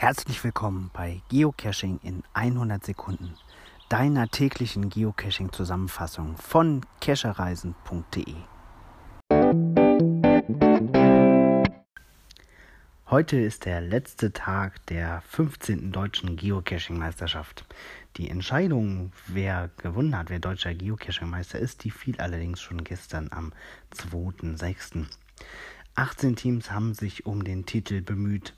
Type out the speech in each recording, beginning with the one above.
Herzlich willkommen bei Geocaching in 100 Sekunden, deiner täglichen Geocaching-Zusammenfassung von cachereisen.de. Heute ist der letzte Tag der 15. deutschen Geocaching-Meisterschaft. Die Entscheidung, wer gewonnen hat, wer deutscher Geocaching-Meister ist, die fiel allerdings schon gestern am 2.6. 18 Teams haben sich um den Titel bemüht.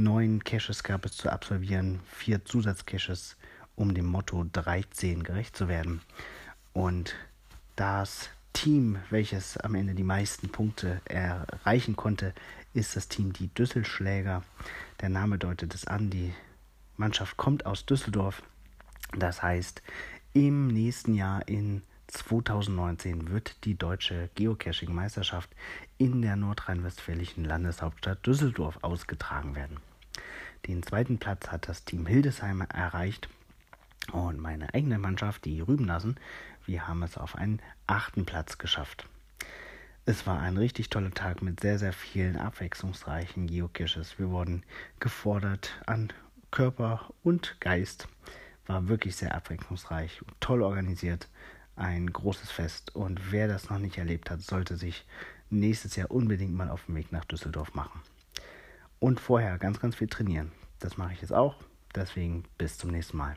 Neun Caches gab es zu absolvieren, vier Zusatzcaches, um dem Motto 13 gerecht zu werden. Und das Team, welches am Ende die meisten Punkte erreichen konnte, ist das Team die Düsselschläger. Der Name deutet es an, die Mannschaft kommt aus Düsseldorf. Das heißt, im nächsten Jahr in 2019 wird die deutsche Geocaching-Meisterschaft in der nordrhein-westfälischen Landeshauptstadt Düsseldorf ausgetragen werden. Den zweiten Platz hat das Team Hildesheim erreicht und meine eigene Mannschaft, die Rübenlassen, wir haben es auf einen achten Platz geschafft. Es war ein richtig toller Tag mit sehr, sehr vielen abwechslungsreichen Geocaches. Wir wurden gefordert an Körper und Geist. War wirklich sehr abwechslungsreich, toll organisiert ein großes Fest und wer das noch nicht erlebt hat, sollte sich nächstes Jahr unbedingt mal auf den Weg nach Düsseldorf machen. Und vorher ganz, ganz viel trainieren. Das mache ich jetzt auch. Deswegen bis zum nächsten Mal.